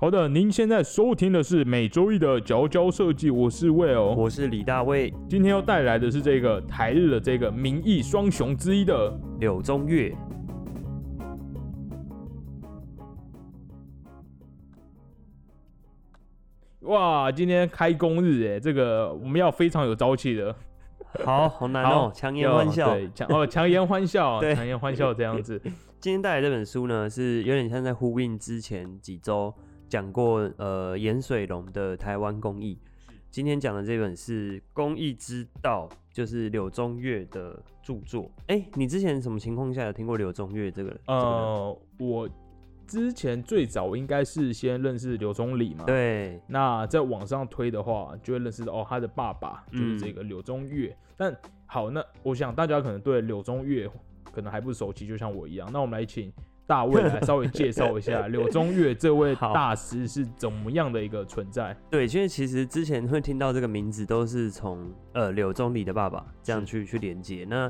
好的，您现在收听的是每周一的佼佼设计，我是 Will，我是李大卫，今天要带来的是这个台日的这个名义双雄之一的柳宗悦。哇，今天开工日哎，这个我们要非常有朝气的，好好难哦，强颜欢笑，对，强哦强颜欢笑，对，强颜欢笑这样子。今天带来这本书呢，是有点像在呼应之前几周讲过呃盐水龙的台湾工艺。今天讲的这本是《工艺之道》，就是柳宗悦的著作。哎，你之前什么情况下有听过柳宗悦这个？呃，我之前最早应该是先认识柳宗理嘛。对。那在网上推的话，就会认识到哦，他的爸爸就是这个柳宗悦。但好，那我想大家可能对柳宗悦。可能还不熟悉，就像我一样。那我们来请大卫来稍微介绍一下 柳宗悦这位大师是怎么样的一个存在。对，因为其实之前会听到这个名字，都是从呃柳宗理的爸爸这样去去连接。那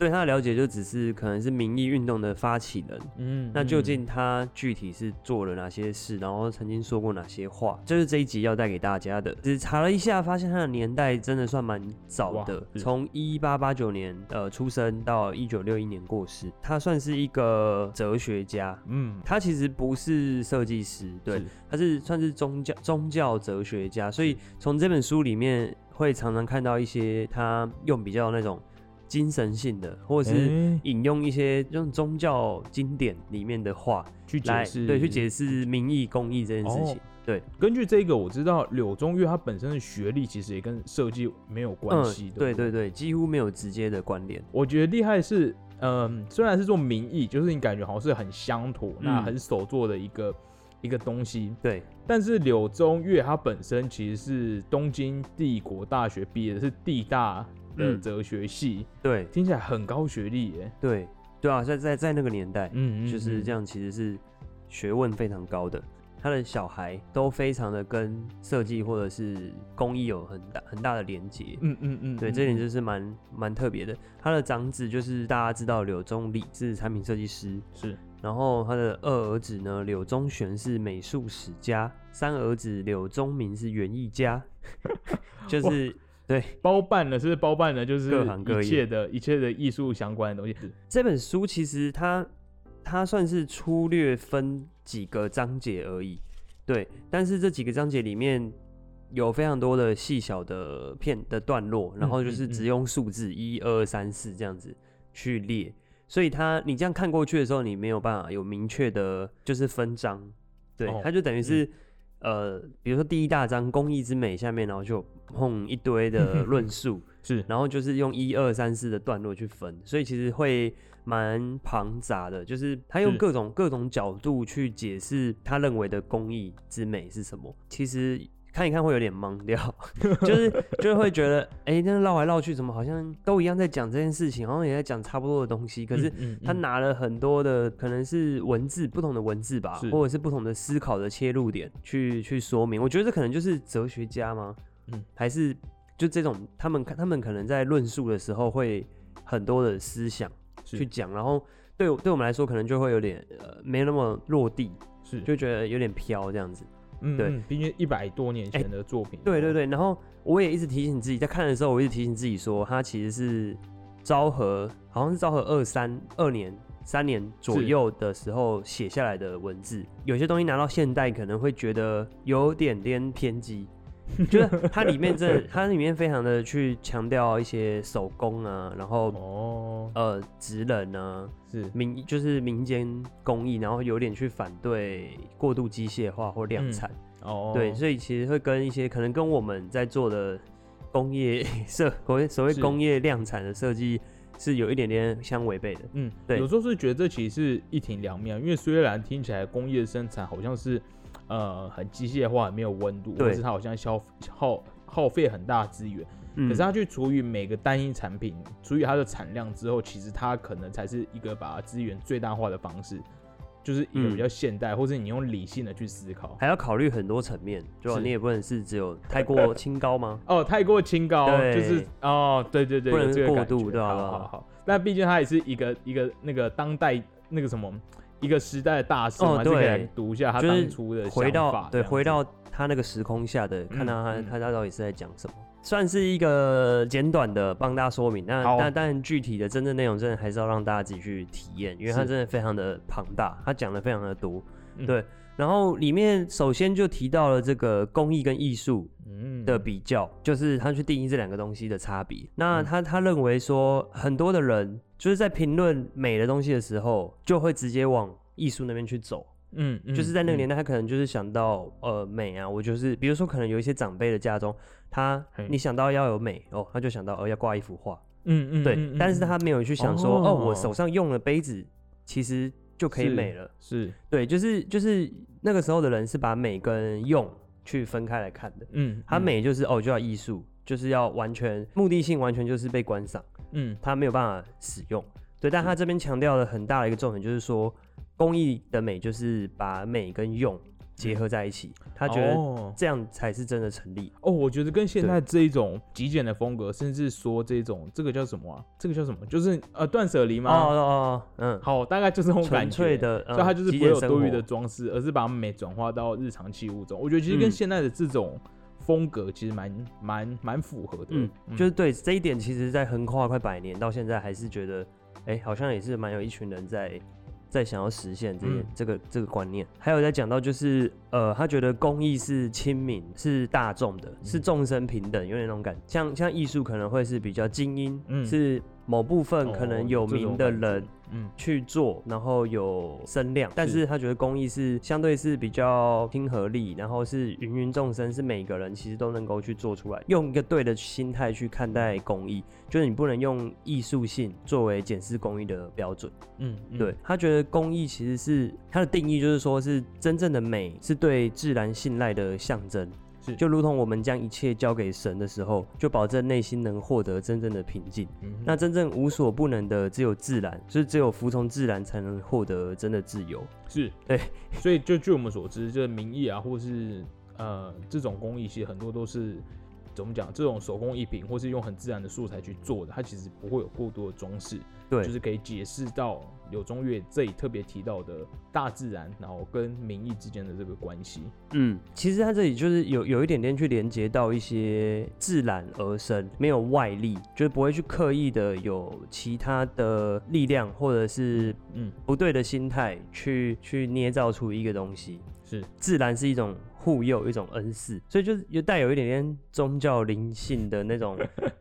对他的了解就只是可能是民意运动的发起人，嗯，那究竟他具体是做了哪些事，然后曾经说过哪些话，就是这一集要带给大家的。只查了一下，发现他的年代真的算蛮早的，从一八八九年呃出生到一九六一年过世。他算是一个哲学家，嗯，他其实不是设计师，对，他是算是宗教宗教哲学家，所以从这本书里面会常常看到一些他用比较那种。精神性的，或者是引用一些用宗教经典里面的话去解释，对，去解释民意公益这件事情。对，根据这个，我知道柳宗悦他本身的学历其实也跟设计没有关系。对对对，几乎没有直接的关联。我觉得厉害是，嗯，虽然是做民意，就是你感觉好像是很乡土、那很手做的一个一个东西。对，但是柳宗悦他本身其实是东京帝国大学毕业的，是地大。的哲学系，对，听起来很高学历耶。对，对啊，在在在那个年代，嗯，就是这样，其实是学问非常高的。他的小孩都非常的跟设计或者是工艺有很大很大的连接。嗯嗯嗯，对，这点就是蛮蛮特别的。他的长子就是大家知道柳宗理是产品设计师，是。然后他的二儿子呢，柳宗玄是美术史家，三儿子柳宗明是园艺家，就是。对，包办了，是包办了，就是各行各业的一切的艺术相关的东西。这本书其实它它算是粗略分几个章节而已，对。但是这几个章节里面有非常多的细小的片的段落，然后就是只用数字一二三四这样子去列，所以它你这样看过去的时候，你没有办法有明确的，就是分章。对，它就等于是。呃，比如说第一大章“工艺之美”下面，然后就碰一堆的论述，是，然后就是用一二三四的段落去分，所以其实会蛮庞杂的，就是他用各种各种角度去解释他认为的工艺之美是什么，其实。看一看会有点懵掉，就是就是会觉得，哎，那绕来绕去，怎么好像都一样在讲这件事情，好像也在讲差不多的东西。可是他拿了很多的，可能是文字不同的文字吧，或者是不同的思考的切入点去去说明。我觉得这可能就是哲学家吗？嗯，还是就这种他们他们可能在论述的时候会很多的思想去讲，然后对对我们来说可能就会有点呃没那么落地，是就觉得有点飘这样子。嗯，对，毕竟一百多年前的作品。对对对，然后我也一直提醒自己，在看的时候，我一直提醒自己说，它其实是昭和，好像是昭和二三二年、三年左右的时候写下来的文字。有些东西拿到现代，可能会觉得有点点偏激。觉 得它里面这，它里面非常的去强调一些手工啊，然后哦，呃，职人啊，是。民就是民间工艺，然后有点去反对过度机械化或量产。哦，对，所以其实会跟一些可能跟我们在做的工业设所谓所谓工业量产的设计是有一点点相违背的。嗯，对，有时候是觉得这其实是一体两面，因为虽然听起来工业生产好像是。呃，很机械化，没有温度，或者是它好像消耗耗费很大资源，可是它去除以每个单一产品，除以它的产量之后，其实它可能才是一个把资源最大化的方式，就是一个比较现代，或者你用理性的去思考，还要考虑很多层面，就你也不能是只有太过清高吗？哦，太过清高，就是哦，对对对，不能过度，对好好好，那毕竟它也是一个一个那个当代那个什么。一个时代的大师嘛，就可以读一下他当初的回到对，回到他那个时空下的，看到他他他到底是在讲什么，算是一个简短的帮大家说明。那但但具体的真正内容，真的还是要让大家自己去体验，因为它真的非常的庞大，他讲的非常的多。对，然后里面首先就提到了这个工艺跟艺术的比较，就是他去定义这两个东西的差别。那他他认为说，很多的人就是在评论美的东西的时候，就会直接往艺术那边去走。嗯，就是在那个年代，他可能就是想到呃美啊，我就是比如说可能有一些长辈的家中，他你想到要有美哦，他就想到哦要挂一幅画，嗯嗯，对，但是他没有去想说哦我手上用的杯子其实就可以美了，是对，就是就是那个时候的人是把美跟用去分开来看的，嗯，他美就是哦就要艺术，就是要完全目的性完全就是被观赏，嗯，他没有办法使用，对，但他这边强调了很大的一个重点就是说。工艺的美就是把美跟用结合在一起，他觉得这样才是真的成立。哦，我觉得跟现在这一种极简的风格，甚至说这种这个叫什么啊？这个叫什么？就是呃断舍离吗？哦哦哦，嗯，好，大概就是这种感觉的，所以它就是不会有多余的装饰，而是把美转化到日常器物中。我觉得其实跟现在的这种风格其实蛮蛮蛮符合的。嗯，就是对这一点，其实在横跨快百年到现在，还是觉得哎，好像也是蛮有一群人在。在想要实现这些这个这个观念，还有在讲到就是呃，他觉得公益是亲民，是大众的，是众生平等，有点那种感。像像艺术可能会是比较精英，是某部分可能有名的人。嗯，去做，然后有声量，但是他觉得公益是相对是比较亲和力，然后是芸芸众生，是每个人其实都能够去做出来，用一个对的心态去看待公益，就是你不能用艺术性作为检视公益的标准。嗯，对他觉得公益其实是他的定义，就是说是真正的美，是对自然信赖的象征。是，就如同我们将一切交给神的时候，就保证内心能获得真正的平静。那真正无所不能的，只有自然，就是只有服从自然，才能获得真的自由。是对，所以就据我们所知，就是民艺啊，或是呃这种工艺，其实很多都是怎么讲？这种手工艺品，或是用很自然的素材去做的，它其实不会有过多的装饰。对，就是可以解释到。柳宗悦这里特别提到的大自然，然后跟民意之间的这个关系，嗯，其实他这里就是有有一点点去连接到一些自然而生，没有外力，就是不会去刻意的有其他的力量或者是嗯。不对的心态去去捏造出一个东西，是。自然是一种。护佑一种恩赐，所以就是有带有一点点宗教灵性的那种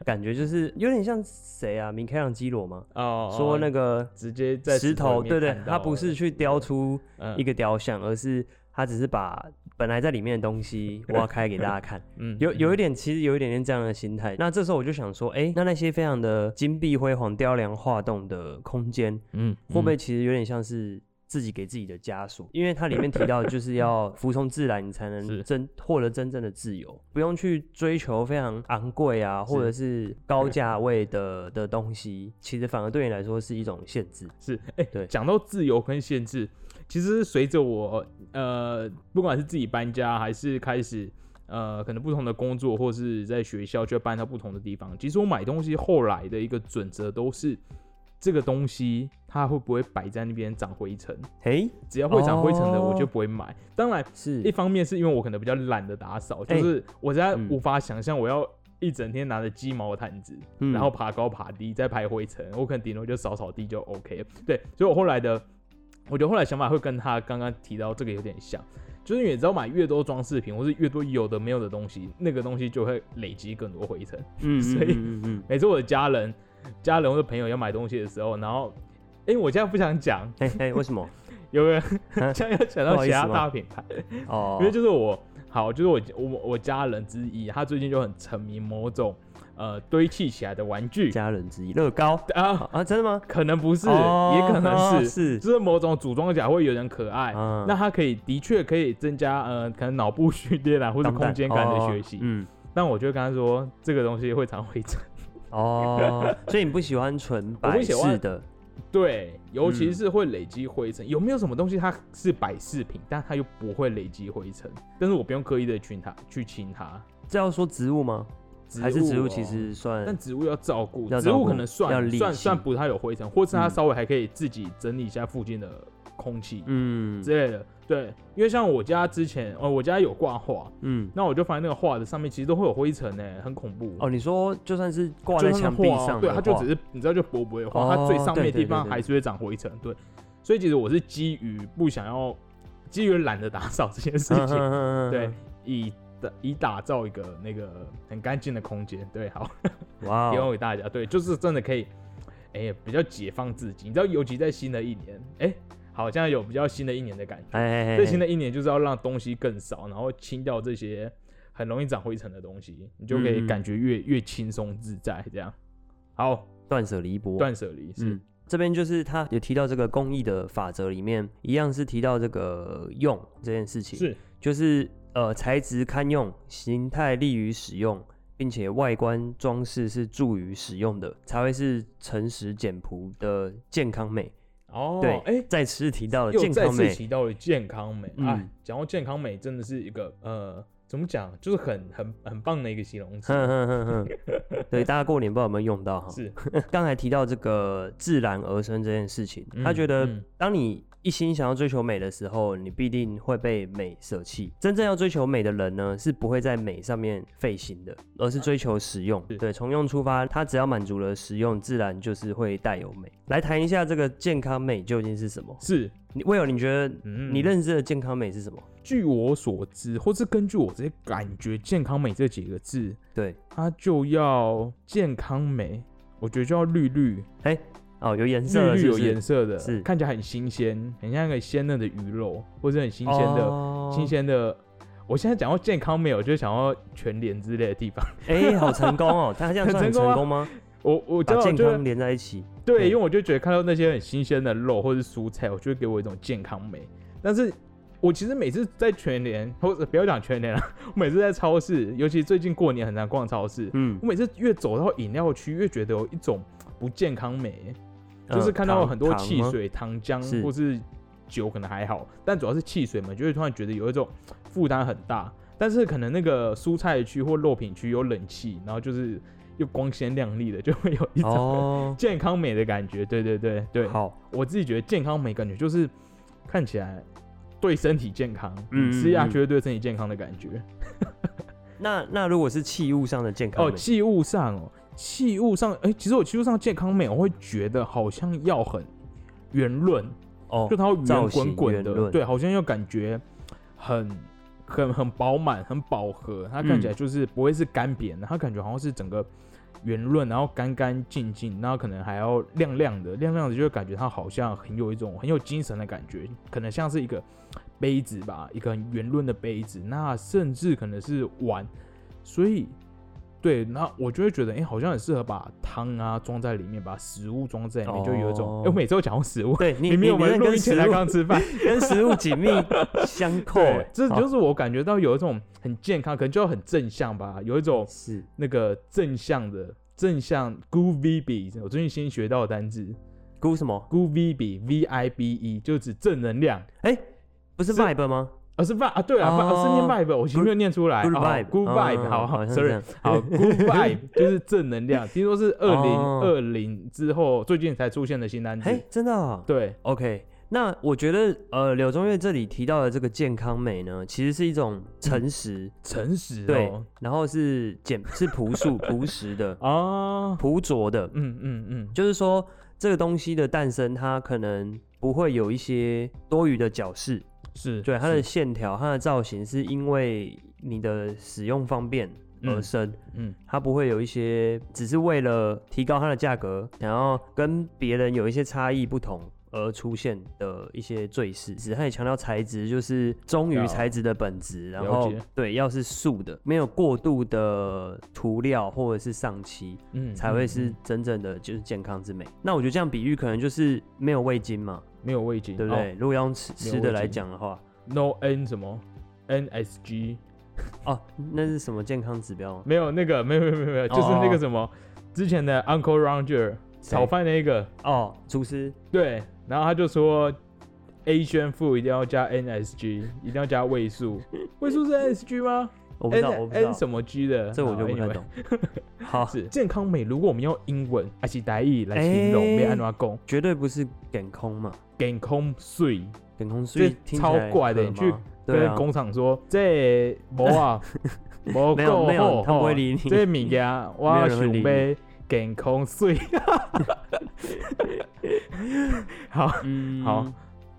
感觉，就是有点像谁啊？米开朗基罗吗？哦，说那个直接在石头，对对，他不是去雕出一个雕像，而是他只是把本来在里面的东西 挖开给大家看。嗯，有有一点，其实有一点点这样的心态。那这时候我就想说，哎，那那些非常的金碧辉煌、雕梁画栋的空间，嗯，会不会其实有点像是？自己给自己的枷锁，因为它里面提到就是要 服从自然，你才能真获得真正的自由，不用去追求非常昂贵啊，或者是高价位的 的东西，其实反而对你来说是一种限制。是，哎，对，讲到自由跟限制，其实随着我呃，不管是自己搬家，还是开始呃，可能不同的工作，或是在学校就要搬到不同的地方，其实我买东西后来的一个准则都是。这个东西它会不会摆在那边长灰尘？嘿，只要会长灰尘的，我就不会买。当然是一方面是因为我可能比较懒得打扫，就是我在无法想象我要一整天拿着鸡毛毯子，然后爬高爬低再拍灰尘，我可能顶多就扫扫地就 OK。对，所以我后来的，我觉得后来想法会跟他刚刚提到这个有点像，就是你知道买越多装饰品或是越多有的没有的东西，那个东西就会累积更多灰尘。嗯，所以每次我的家人。家人或者朋友要买东西的时候，然后，哎，我现在不想讲，哎哎，为什么？有人现在要讲到其他大品牌哦，因为就是我，好，就是我我我家人之一，他最近就很沉迷某种呃堆砌起来的玩具。家人之一，乐高 啊啊，真的吗？可能不是，也可能是是，就是某种组装起来会有点可爱，那它可以的确可以增加呃可能脑部训练啊或者空间感的学习，嗯，但我就跟他说这个东西会常灰尘。哦，所以你不喜欢纯摆饰的，对，尤其是会累积灰尘。有没有什么东西它是摆饰品，但它又不会累积灰尘？但是我不用刻意的去它去清它。这要说植物吗？还是植物其实算，但植物要照顾，植物可能算算算不太有灰尘，或是它稍微还可以自己整理一下附近的空气，嗯之类的。对，因为像我家之前，哦，我家有挂画，嗯，那我就发现那个画的上面其实都会有灰尘呢，很恐怖。哦，你说就算是挂在墙壁上，对，它就只是你知道就薄薄的画，它最上面地方还是会长灰尘。对，所以其实我是基于不想要，基于懒得打扫这件事情，对，以以打造一个那个很干净的空间。对，好，哇，提供给大家，对，就是真的可以，哎，比较解放自己。你知道，尤其在新的一年，哎。好像有比较新的一年的感觉。哎最新的一年就是要让东西更少，然后清掉这些很容易长灰尘的东西，你就可以感觉越越轻松自在。这样，好，断舍离波，断舍离是这边就是他有提到这个工艺的法则里面，一样是提到这个用这件事情，是就是呃材质堪用，形态利于使用，并且外观装饰是助于使用的，才会是诚实简朴的健康美。哦，对，哎，再次提到了健康美，提到了健康美，哎，讲到健康美，真的是一个呃，怎么讲，就是很很很棒的一个形容词。对，大家过年不知道有没有用到哈？是，刚才提到这个自然而生这件事情，他觉得当你。一心想要追求美的时候，你必定会被美舍弃。真正要追求美的人呢，是不会在美上面费心的，而是追求实用。对，从用出发，他只要满足了实用，自然就是会带有美。来谈一下这个健康美究竟是什么？是，你魏友，你觉得你认知的健康美是什么？据我所知，或是根据我这些感觉，健康美这几个字，对，它就要健康美，我觉得就要绿绿，哎。哦，有颜色，绿绿有颜色的，是看起来很新鲜，很像一个鲜嫩的鱼肉，或者很新鲜的、新鲜的。我现在讲到健康美，我就想要全联之类的地方。哎，好成功哦！他这样算成功吗？我我把健康连在一起。对，因为我就觉得看到那些很新鲜的肉或者是蔬菜，我就会给我一种健康美。但是我其实每次在全联，或者不要讲全联了，我每次在超市，尤其最近过年很难逛超市。嗯，我每次越走到饮料区，越觉得有一种不健康美。就是看到很多汽水、糖浆或是酒，可能还好，但主要是汽水嘛，就会突然觉得有一种负担很大。但是可能那个蔬菜区或肉品区有冷气，然后就是又光鲜亮丽的，就会有一种 健康美的感觉。对对对对，好，我自己觉得健康美感觉就是看起来对身体健康，嗯，吃下去对身体健康的感觉。那那如果是器物上的健康哦，器物上哦。器物上，哎，其实我器物上健康美，我会觉得好像要很圆润哦，就它会圆滚滚的，对，好像要感觉很很很饱满、很饱和，它看起来就是不会是干扁的，它感觉好像是整个圆润，然后干干净净，然后可能还要亮亮的，亮亮的，就会感觉它好像很有一种很有精神的感觉，可能像是一个杯子吧，一个很圆润的杯子，那甚至可能是碗，所以。对，那我就会觉得，哎，好像很适合把汤啊装在里面，把食物装在里面，就有一种。我每次都讲食物，对，明明我们录音前才刚吃饭，跟食物紧密相扣。这就是我感觉到有一种很健康，可能就要很正向吧，有一种是那个正向的正向。Good vibe，我最近新学到的单字，Good 什么？Good vibe，V I B E，就指正能量。哎，不是 vibe 吗？啊是 vibe 啊，对啊，是念 vibe，我前面念出来。Good vibe，Good vibe，好好，sorry，好，Good vibe 就是正能量。听说是二零二零之后最近才出现的新单词。哎，真的？对，OK。那我觉得，呃，柳宗悦这里提到的这个健康美呢，其实是一种诚实，诚实，对，然后是简，是朴素、朴实的啊，朴拙的，嗯嗯嗯，就是说这个东西的诞生，它可能不会有一些多余的角饰。是对它的线条、它的造型，是因为你的使用方便而生。嗯，它不会有一些只是为了提高它的价格，想要跟别人有一些差异不同而出现的一些坠饰。只他也强调材质，就是忠于材质的本质。然后对，要是素的，没有过度的涂料或者是上漆，嗯，才会是真正的就是健康之美。那我觉得这样比喻可能就是没有味精嘛。没有味精，对不对？如果用吃吃的来讲的话，No N 什么 NSG 哦，那是什么健康指标？没有那个，没有没有没有，就是那个什么之前的 Uncle Roger 炒饭那个哦，厨师对，然后他就说 A 宣父一定要加 NSG，一定要加味素，味素是 NSG 吗？我不知道，我不知道什么 G 的，这我就不太懂。好，是健康美。如果我们用英文还是台语来形容，没安怎讲？绝对不是健康嘛，健康水，健康水，超怪的。你去跟工厂说，这无啊，无够好，他不会理你。这物件我想买健康水。好，嗯，好，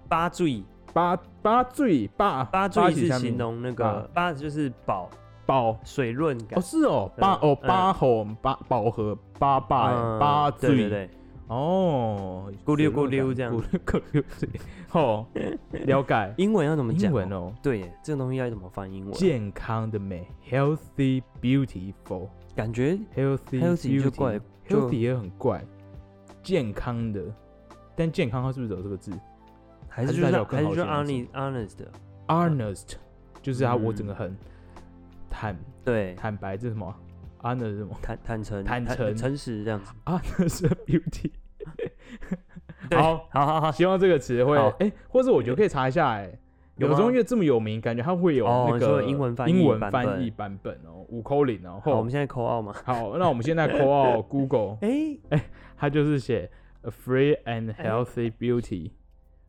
八醉。八八醉八八醉是形容那个八。就是饱饱水润感。哦是哦八哦八吼八饱和八八八醉。对对对。哦咕溜咕溜这样。咕溜咕溜哦 了解。英文要怎么讲？英文哦。对这个东西要怎么翻英文？健康的美 healthy beautiful 感觉 healthy healthy 就怪 healthy 也很怪健康的。但健康它是不是有这个字？还是就是还是说 honest，honest，honest，就是啊，我整个很坦对。坦白，这是什么？Honest 什么？坦坦诚。坦诚。诚实这样子。Honest beauty，好好好好，希望这个词会哎，或者我觉得可以查一下哎，柳宗悦这么有名，感觉它会有那个英文英文翻译版本哦，五扣零哦。好，我们现在扣二嘛？好，那我们现在扣二 Google，哎哎，它就是写 a free and healthy beauty。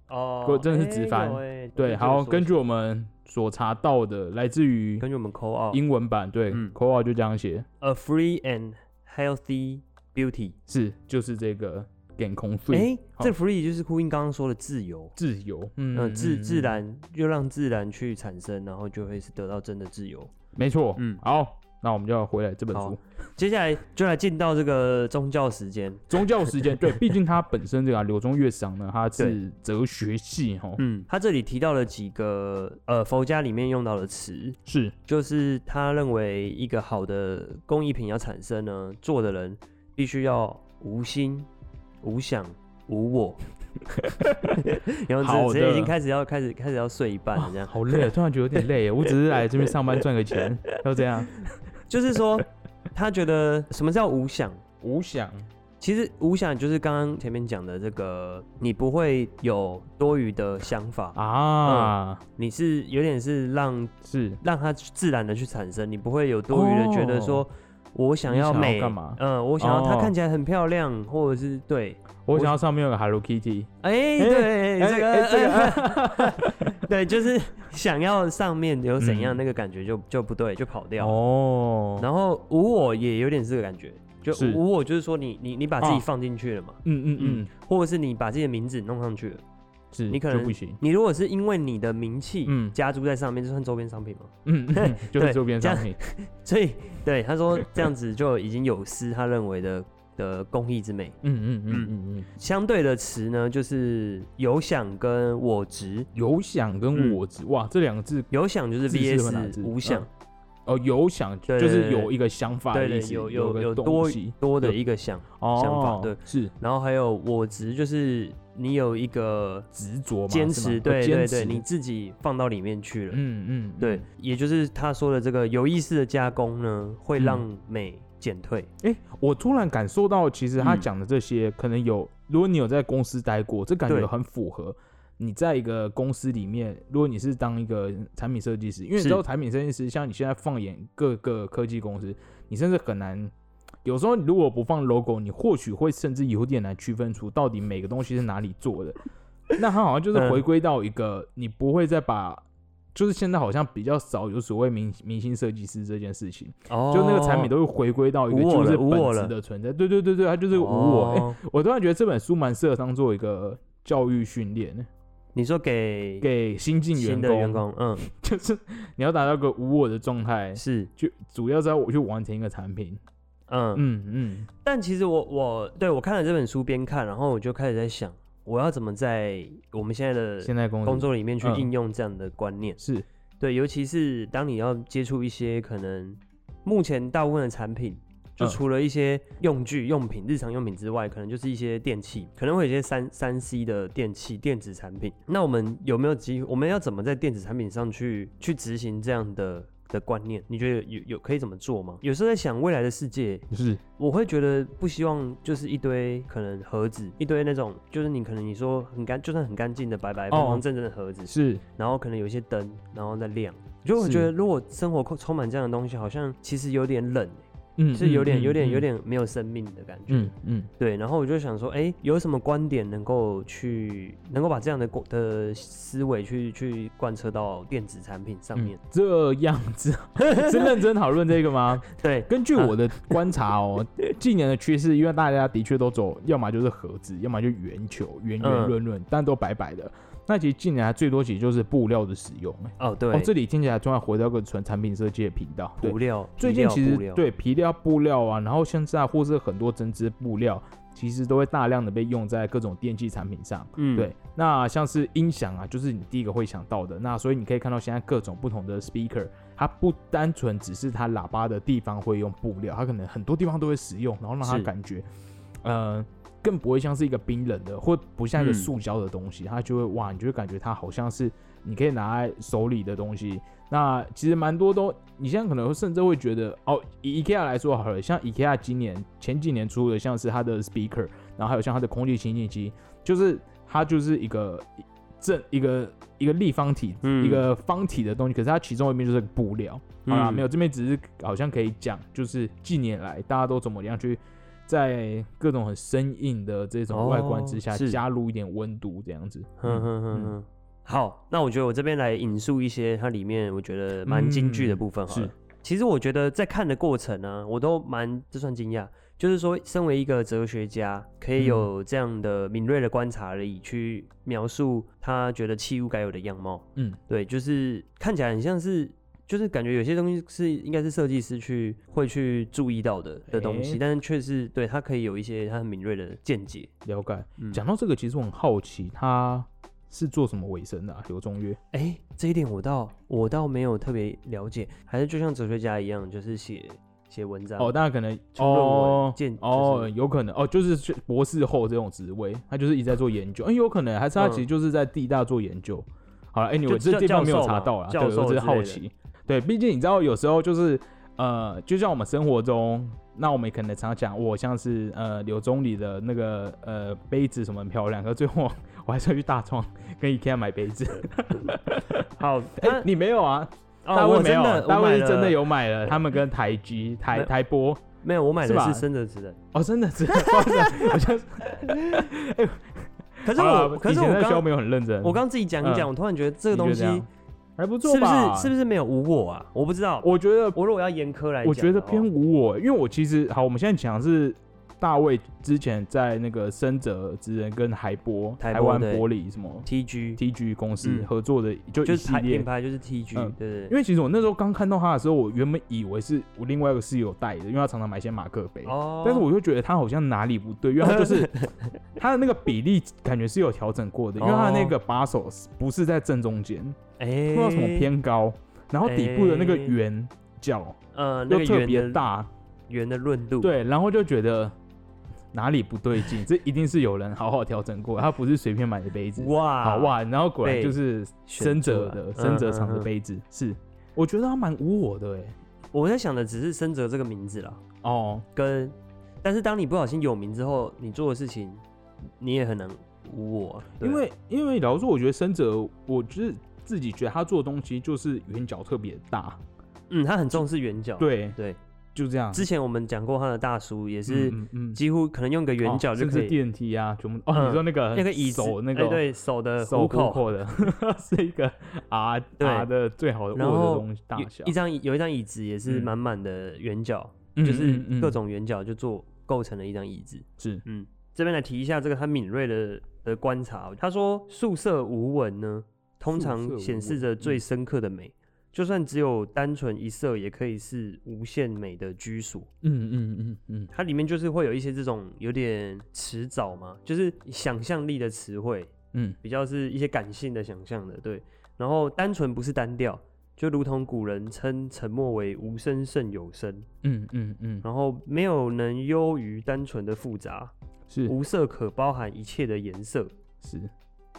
哦，真的是直翻，对，好，根据我们所查到的，来自于根据我们扣二英文版，对，扣二就这样写，A free and healthy beauty，是，就是这个健康水，哎，这 free 就是呼应刚刚说的自由，自由，嗯，自自然又让自然去产生，然后就会是得到真的自由，没错，嗯，好。那我们就要回来这本书，接下来就来进到这个宗教时间。宗教时间，对，毕竟它本身这个柳宗悦赏呢，他是哲学系哈。嗯，他这里提到了几个呃佛家里面用到的词，是，就是他认为一个好的工艺品要产生呢，做的人必须要无心、无想、无我。然后直接已经开始要开始开始要睡一半了，这样好累，突然觉得有点累。我只是来这边上班赚个钱，要这样。就是说，他觉得什么叫无想？无想，其实无想就是刚刚前面讲的这个，你不会有多余的想法啊。你是有点是让是让它自然的去产生，你不会有多余的觉得说，我想要美干嘛？嗯，我想要它看起来很漂亮，或者是对我想要上面有个 Hello Kitty。哎，对，这个这个，对，就是。想要上面有怎样那个感觉就就不对，就跑掉哦。然后无我也有点这个感觉，就无我就是说你你你把自己放进去了嘛，嗯嗯嗯，或者是你把自己的名字弄上去了，是你可能不行。你如果是因为你的名气嗯。加注在上面，就算周边商品嘛，嗯，就是周边商品。所以对他说这样子就已经有失他认为的。的工艺之美，嗯嗯嗯嗯。嗯，相对的词呢，就是有想跟我值，有想跟我值，哇，这两个字，有想就是 VS 无想，哦，有想就是有一个想法的意思，有有有多多的一个想想法，对，是，然后还有我值，就是你有一个执着、坚持，对对对，你自己放到里面去了，嗯嗯，对，也就是他说的这个有意识的加工呢，会让美。减退，哎，我突然感受到，其实他讲的这些，可能有，如果你有在公司待过，这感觉很符合。你在一个公司里面，如果你是当一个产品设计师，因为你知道产品设计师，像你现在放眼各个科技公司，你甚至很难，有时候如果不放 logo，你或许会甚至有点难区分出到底每个东西是哪里做的。那他好像就是回归到一个，你不会再把。就是现在好像比较少有所谓明明星设计师这件事情，哦，就那个产品都会回归到一个就是本质的存在，对对对对，它就是无我。哎，我突然觉得这本书蛮适合当做一个教育训练。你说给给新进员工，员工，嗯，就是你要达到个无我的状态，是就主要在我去完成一个产品，嗯嗯嗯。但其实我我对我看了这本书边看，然后我就开始在想。我要怎么在我们现在的现在工工作里面去应用这样的观念？是对，尤其是当你要接触一些可能目前大部分的产品，就除了一些用具、用品、日常用品之外，可能就是一些电器，可能会有一些三三 C 的电器、电子产品。那我们有没有机？我们要怎么在电子产品上去去执行这样的？的观念，你觉得有有可以怎么做吗？有时候在想未来的世界，是我会觉得不希望就是一堆可能盒子，一堆那种就是你可能你说很干，就算很干净的白白方方正正的盒子，是，然后可能有一些灯，然后再亮，就我觉得如果生活充满这样的东西，好像其实有点冷。嗯，是有点、有点、有点没有生命的感觉。嗯嗯，对。然后我就想说，哎，有什么观点能够去，能够把这样的的思维去去贯彻到电子产品上面？这样子 是认真讨论这个吗？对，根据我的观察哦，近年的趋势，因为大家的确都走，要么就是盒子，要么就圆球，圆圆润润，但都白白的。那其实近年来最多其实就是布料的使用。哦，对。哦，这里听起来突然回到个纯产品设计的频道。布料。最近其实对皮料、布料啊，然后现在或是很多针织布料，其实都会大量的被用在各种电器产品上。嗯，对。那像是音响啊，就是你第一个会想到的。那所以你可以看到现在各种不同的 speaker，它不单纯只是它喇叭的地方会用布料，它可能很多地方都会使用，然后让它感觉，呃。更不会像是一个冰冷的，或不像一个塑胶的东西，它就会哇，你就会感觉它好像是你可以拿在手里的东西。那其实蛮多都，你现在可能甚至会觉得哦，以 IKEA 来说好了，像 IKEA 今年前几年出的，像是它的 speaker，然后还有像它的空气清净机，就是它就是一个正一个一个立方体，一个方体的东西，可是它其中一面就是布料。好啦，没有这边只是好像可以讲，就是近年来大家都怎么样去。在各种很生硬的这种外观之下，加入一点温度，这样子。嗯嗯嗯嗯。好，那我觉得我这边来引述一些它里面我觉得蛮京剧的部分。是，其实我觉得在看的过程呢，我都蛮这算惊讶。就是说，身为一个哲学家，可以有这样的敏锐的观察力，去描述他觉得器物该有的样貌。嗯，对，就是看起来很像是。就是感觉有些东西是应该是设计师去会去注意到的的东西，但是却是对他可以有一些他很敏锐的见解了解。讲到这个，其实我很好奇，他是做什么为生的？刘中岳？哎，这一点我倒我倒没有特别了解，还是就像哲学家一样，就是写写文章哦。大家可能哦见哦，有可能哦，就是博士后这种职位，他就是一直在做研究。哎，有可能还是他其实就是在地大做研究。好了，哎，你我这地方没有查到啊，对，我只是好奇。对，毕竟你知道，有时候就是，呃，就像我们生活中，那我们可能常讲，我像是呃柳宗理的那个呃杯子什么很漂亮，可最后我还是要去大创跟 IKEA 买杯子。好，哎，你没有啊？大卫没有，大卫是真的有买了，他们跟台积、台台波没有，我买的是生的纸的。哦，真的纸，好像可是我，可是我刚没有很认真，我刚自己讲一讲，我突然觉得这个东西。还不错吧？是不是？是不是没有无我啊？我不知道。我觉得，我如果要严苛来讲，我觉得偏无我，因为我其实好，我们现在讲是大卫之前在那个深泽之人跟海波台湾玻璃什么 TG TG 公司合作的，就就是品牌就是 TG，对对。因为其实我那时候刚看到他的时候，我原本以为是我另外一个室友带的，因为他常常买一些马克杯，哦。但是我就觉得他好像哪里不对，因为他就是 他的那个比例感觉是有调整过的，因为他那个把手不是在正中间。不知道什么偏高，然后底部的那个圆角，呃，又特别大，圆的润度，对，然后就觉得哪里不对劲，这一定是有人好好调整过，他不是随便买的杯子，哇，好哇，然后果然就是深泽的深泽厂的杯子，是，我觉得他蛮无我的哎，我在想的只是深泽这个名字了，哦，跟，但是当你不小心有名之后，你做的事情你也很能无我，因为因为老实说，我觉得深泽，我就是。自己觉得他做的东西就是圆角特别大，嗯，他很重视圆角，对。对，就这样。之前我们讲过他的大叔也是，几乎可能用个圆角就可以电梯啊，全部？哦，你说那个那个椅手那个对手的手口。的，是一个 啊啊的最好的然后大小，一张有一张椅子也是满满的圆角，就是各种圆角就做构成了一张椅子。是，嗯，这边来提一下这个他敏锐的的观察，他说宿舍无纹呢。通常显示着最深刻的美，就算只有单纯一色，也可以是无限美的居所。嗯嗯嗯嗯，它里面就是会有一些这种有点迟早嘛，就是想象力的词汇，嗯，比较是一些感性的想象的，对。然后单纯不是单调，就如同古人称沉默为无声胜有声。嗯嗯嗯。然后没有能优于单纯的复杂，是无色可包含一切的颜色，是。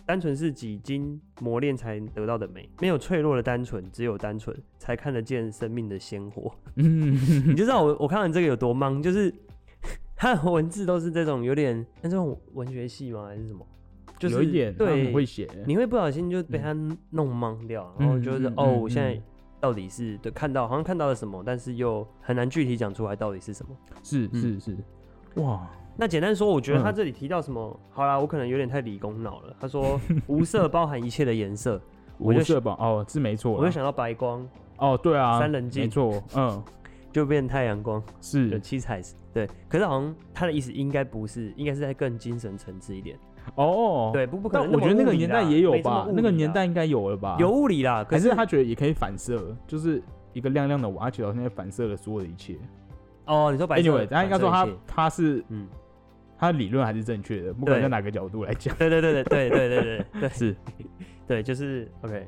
单纯是几经磨练才得到的美，没有脆弱的单纯，只有单纯才看得见生命的鲜活。嗯，你就知道我我看完这个有多懵，就是 他的文字都是这种有点那这种文学系吗？还是什么？就是有一点对会写，你会不小心就被他弄懵掉，然后就是哦，我现在到底是对看到好像看到了什么，但是又很难具体讲出来到底是什么。是是是，哇。那简单说，我觉得他这里提到什么？好啦，我可能有点太理工脑了。他说无色包含一切的颜色，无色吧哦，是没错。我就想到白光哦，对啊，三棱镜，没错，嗯，就变太阳光，是有七彩，对。可是好像他的意思应该不是，应该是在更精神层次一点。哦，对，不不可能。我觉得那个年代也有吧，那个年代应该有了吧？有物理啦，可是他觉得也可以反射，就是一个亮亮的瓦，觉得现在反射了所有的一切。哦，你说白？Anyway，他应该说他他是嗯。他理论还是正确的，不管在哪个角度来讲。对对对对对对对对对，是，对，就是 OK，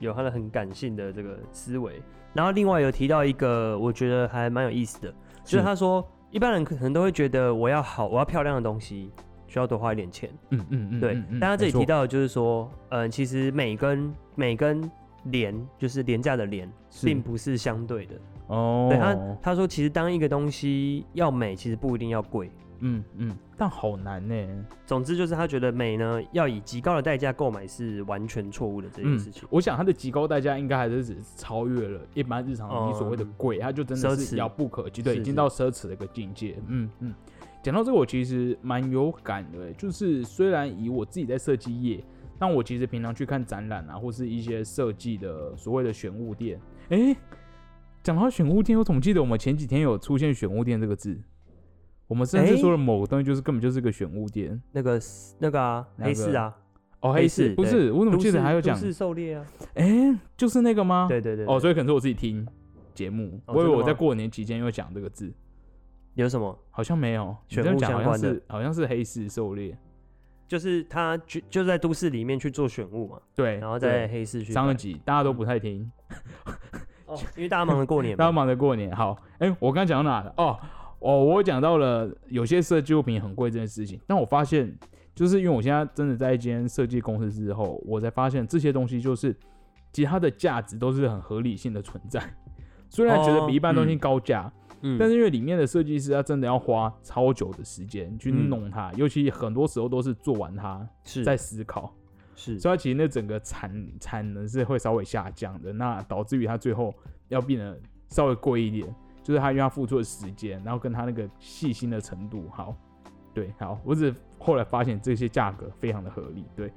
有他的很感性的这个思维。然后另外有提到一个，我觉得还蛮有意思的，就是他说一般人可能都会觉得我要好，我要漂亮的东西，需要多花一点钱。嗯嗯嗯，对。但他这里提到的就是说，嗯，其实美跟美跟廉，就是廉价的廉，并不是相对的。哦。对他他说，其实当一个东西要美，其实不一定要贵。嗯嗯，但好难呢。总之就是他觉得美呢，要以极高的代价购买是完全错误的这件事情。我想他的极高代价应该还是只超越了一般日常你所谓的贵，他就真的是遥不可及，对，已经到奢侈的一个境界。嗯嗯，讲到这个，我其实蛮有感的，就是虽然以我自己在设计业，但我其实平常去看展览啊，或是一些设计的所谓的选物店。哎，讲到选物店，我总记得我们前几天有出现选物店这个字。我们甚至说了某个东西，就是根本就是个选物店，那个那个啊，黑市啊，哦，黑市不是，我怎么记得还有讲是狩猎啊？哎，就是那个吗？对对对，哦，所以可能是我自己听节目，我以为我在过年期间又讲这个字，有什么？好像没有，选物相关的，好像是黑市狩猎，就是他就就在都市里面去做选物嘛，对，然后在黑市去上个集，大家都不太听，哦，因为大家忙着过年，大家忙着过年，好，哎，我刚讲到哪了？哦。哦，我讲到了有些设计物品很贵这件事情，但我发现，就是因为我现在真的在一间设计公司之后，我才发现这些东西就是其实它的价值都是很合理性的存在。虽然觉得比一般东西高价，嗯，但是因为里面的设计师他真的要花超久的时间去弄它，尤其很多时候都是做完它是在思考，是，所以其实那整个产产能是会稍微下降的，那导致于它最后要变得稍微贵一点。就是他因为他付出的时间，然后跟他那个细心的程度，好，对，好，我只后来发现这些价格非常的合理，对，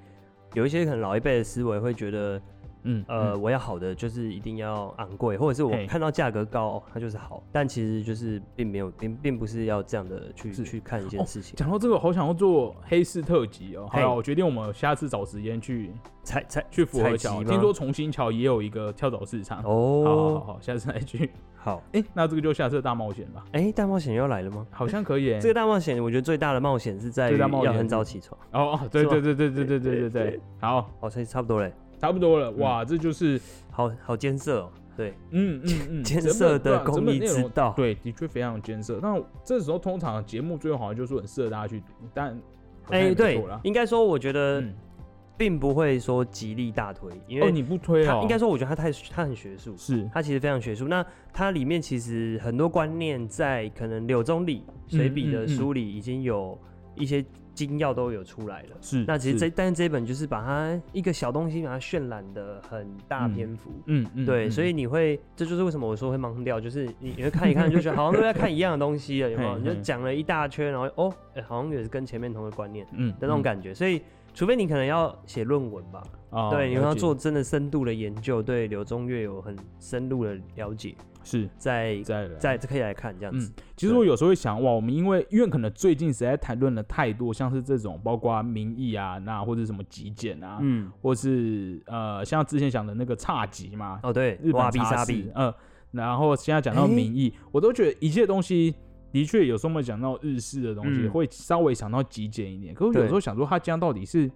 有一些可能老一辈的思维会觉得。嗯，呃，我要好的就是一定要昂贵，或者是我看到价格高，它就是好，但其实就是并没有，并并不是要这样的去去看一件事情。讲到这个，好想要做黑市特辑哦。好了，我决定我们下次找时间去采采去符合桥。听说重新桥也有一个跳蚤市场哦。好好好，下次再去。好，哎，那这个就下次大冒险吧。哎，大冒险要来了吗？好像可以。这个大冒险，我觉得最大的冒险是在要很早起床。哦，对对对对对对对对对。好，好，差差不多嘞。差不多了，哇，这就是好好艰涩哦。对，嗯嗯嗯，艰涩的工艺之道，对，的确非常艰涩。那这时候通常节目最后好像就是很适合大家去读，但哎，对，应该说我觉得并不会说极力大推，因为你不推哦，应该说我觉得它太它很学术，是。它其实非常学术。那它里面其实很多观念在可能柳宗理随笔的书里已经有一些。精要都有出来了，是那其实这但是这一本就是把它一个小东西把它渲染的很大篇幅，嗯嗯，对，所以你会这就是为什么我说会盲掉，就是你你会看一看就觉得好像都在看一样的东西了，有没有？你就讲了一大圈，然后哦，好像也是跟前面同个观念，嗯的那种感觉，所以除非你可能要写论文吧，对，你要做真的深度的研究，对柳宗悦有很深入的了解。是。在在在可以来看这样子。其实我有时候会想，哇，我们因为因为可能最近实在谈论了太多，像是这种包括民意啊，那或者什么极简啊，嗯，或是呃，像之前讲的那个差级嘛，哦对，日本差比，嗯，然后现在讲到民意，我都觉得一切东西的确有时候我们讲到日式的东西，会稍微想到极简一点。可是有时候想说，它这样到底是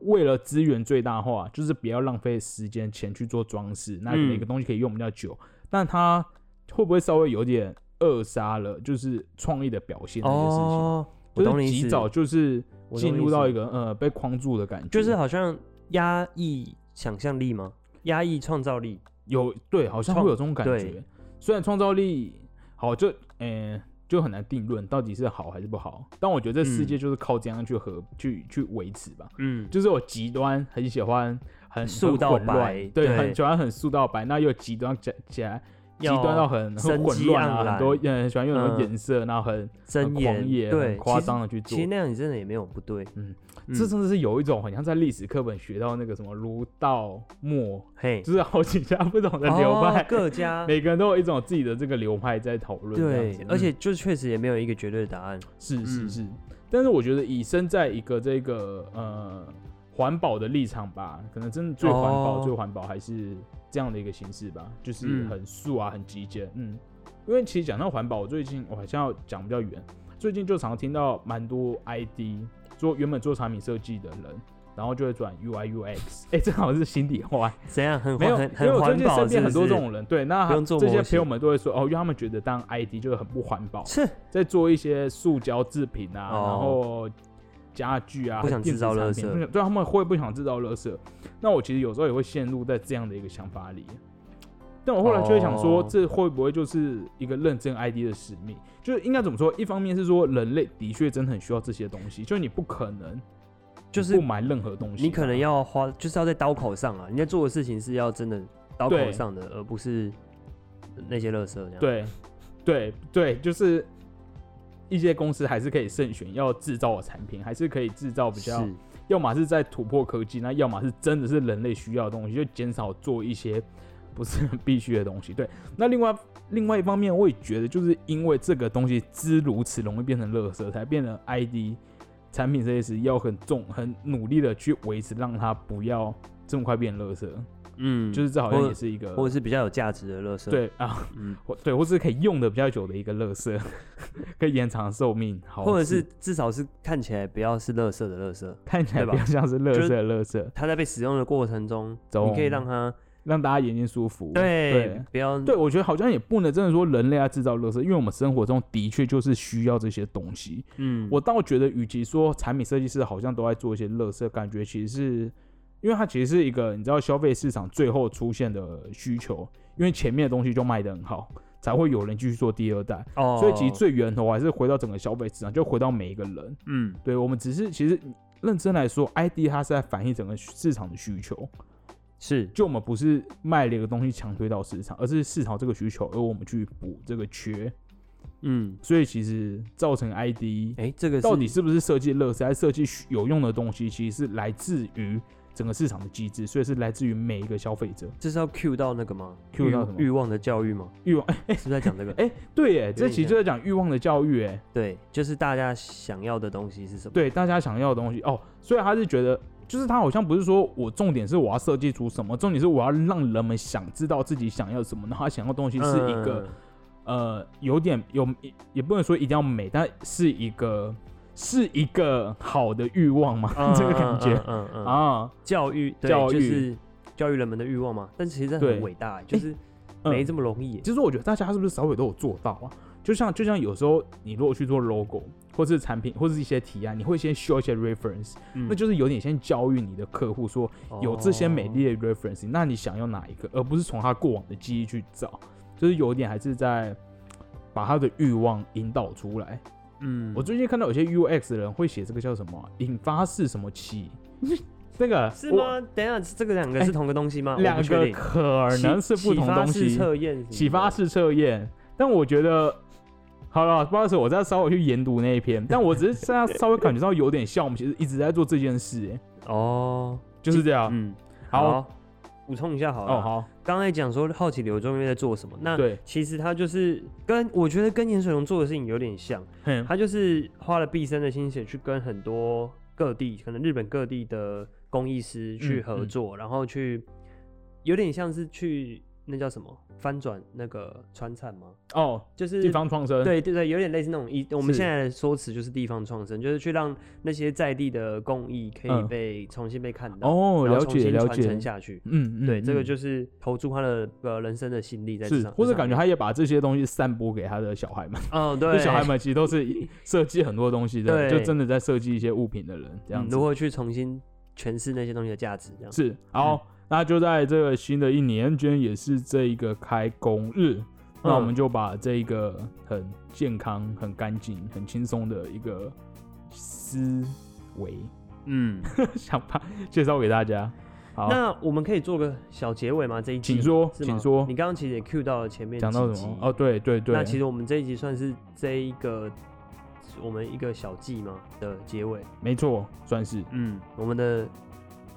为了资源最大化，就是不要浪费时间钱去做装饰，那每个东西可以用比较久。但他会不会稍微有点扼杀了，就是创意的表现这件事情？就是及早就是进入到一个呃被框住的感觉，就是好像压抑想象力吗？压抑创造力？有对，好像会有这种感觉。虽然创造力好，就嗯。就很难定论到底是好还是不好。但我觉得这世界就是靠这样去和去去维持吧。嗯，就是我极端很喜欢很素到白，对，很喜欢很素到白，那又极端加起来。极端到很很混乱啊，很多人喜欢用那种颜色，然后很很狂野、很夸张的去做。其实那样你真的也没有不对，嗯，这真的是有一种很像在历史课本学到那个什么儒道墨，嘿，就是好几家不同的流派，各家 每个人都有一种自己的这个流派在讨论。对，而且就确实也没有一个绝对的答案。是是是，但是我觉得以身在一个这个呃环保的立场吧，可能真的最环保、最环保还是。这样的一个形式吧，就是很素啊，很极简，嗯，因为其实讲到环保，我最近我好像要讲比较远，最近就常听到蛮多 ID 做原本做产品设计的人，然后就会转 UI UX，哎，正好是心底话，怎样？很没有，因为我最近身边很多这种人，对，那这些朋友们都会说，哦，因为他们觉得当 ID 就是很不环保，是在做一些塑胶制品啊，然后。家具啊，不想制造垃圾，对，他们会不想制造垃圾。那我其实有时候也会陷入在这样的一个想法里。但我后来就会想说，这会不会就是一个认证 ID 的使命？就是应该怎么说？一方面是说，人类的确真的很需要这些东西，就是你不可能就是不买任何东西，你可能要花，就是要在刀口上啊。你在做的事情是要真的刀口上的，而不是那些垃圾这样。对，对，对，就是。一些公司还是可以慎选要制造的产品，还是可以制造比较，要么是在突破科技，那要么是真的是人类需要的东西，就减少做一些不是很必须的东西。对，那另外另外一方面，我也觉得就是因为这个东西之如此容易变成垃圾，才变成 ID 产品设计师要很重很努力的去维持，让它不要这么快变垃圾。嗯，就是这好像也是一个，或者是比较有价值的乐色，对啊，嗯，或对，或是可以用的比较久的一个乐色，可以延长寿命，好或者是至少是看起来不要是乐色的乐色，看起来比较像是乐色的乐色，它在被使用的过程中，你可以让它让大家眼睛舒服，对，不要，对我觉得好像也不能真的说人类要制造乐色，因为我们生活中的确就是需要这些东西，嗯，我倒觉得与其说产品设计师好像都在做一些乐色，感觉其实是。因为它其实是一个，你知道消费市场最后出现的需求，因为前面的东西就卖得很好，才会有人继续做第二代。哦，所以其实最源头还是回到整个消费市场，就回到每一个人。嗯，对，我们只是其实认真来说，ID 它是在反映整个市场的需求，是，就我们不是卖了一个东西强推到市场，而是市场这个需求，而我们去补这个缺。嗯，所以其实造成 ID，哎，这个到底是不是设计乐色，还是设计有用的东西，其实是来自于。整个市场的机制，所以是来自于每一个消费者。这是要 Q 到那个吗？Q 到什么？欲望的教育吗？欲望？哎，是不是在讲这个？哎，对，耶，这其实就在讲欲望的教育，哎，对，就是大家想要的东西是什么？对，大家想要的东西哦。所以他是觉得，就是他好像不是说我重点是我要设计出什么，重点是我要让人们想知道自己想要什么。然后他想要东西是一个，呃，有点有，也不能说一定要美，但是一个。是一个好的欲望吗？这个感觉，嗯嗯啊，教育教育就是教育人们的欲望嘛。但其实很伟大，就是没这么容易。其实我觉得大家是不是稍微都有做到啊？就像就像有时候你如果去做 logo 或是产品或是一些提案，你会先 show 一些 reference，那就是有点先教育你的客户说有这些美丽的 reference，那你想要哪一个，而不是从他过往的记忆去找，就是有点还是在把他的欲望引导出来。嗯，我最近看到有些 UX 的人会写这个叫什么引发式什么器，这个是吗？等一下，这个两个是同个东西吗？两个可能是不同东西。测验，启发式测验。但我觉得，好了，不好意思，我再稍微去研读那一篇。但我只是现在稍微感觉到有点像我们其实一直在做这件事。哎，哦，就是这样。嗯，好。补充一下好了，哦好，刚才讲说好奇刘忠岳在做什么，那对，其实他就是跟我觉得跟严水龙做的事情有点像，他就是花了毕生的心血去跟很多各地，可能日本各地的工艺师去合作，然后去有点像是去。那叫什么翻转那个川菜吗？哦，就是地方创生。对对对，有点类似那种一我们现在的说辞就是地方创生，就是去让那些在地的工艺可以被重新被看到，哦，了解了解，传承下去。嗯嗯，对，这个就是投注他的呃人生的心力在上，或者感觉他也把这些东西散播给他的小孩们。哦，对，小孩们其实都是 设计很多东西的，就真的在设计一些物品的人，这样如何去重新诠释那些东西的价值？这样是好。那就在这个新的一年，居然也是这一个开工日，那我们就把这一个很健康、很干净、很轻松的一个思维，嗯，想法介绍给大家。好，那我们可以做个小结尾吗？这一集，请说，请说。你刚刚其实也 Q 到了前面讲到什么？哦，对对对。那其实我们这一集算是这一个我们一个小季嘛的结尾。没错，算是。嗯，我们的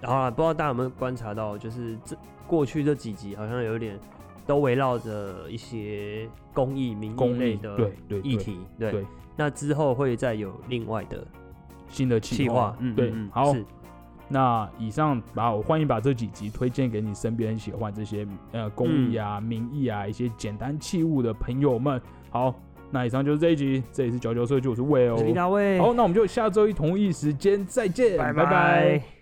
好了，不知道大家有没有观察到，就是这过去这几集好像有点都围绕着一些公益、民益类的议题。对，那之后会再有另外的新的计划。嗯，对，好。那以上把我欢迎把这几集推荐给你身边喜欢这些呃公益啊、民意啊一些简单器物的朋友们。好，那以上就是这一集，这里是九九社区，我是魏哦，李大卫。好，那我们就下周一同一时间再见，拜拜。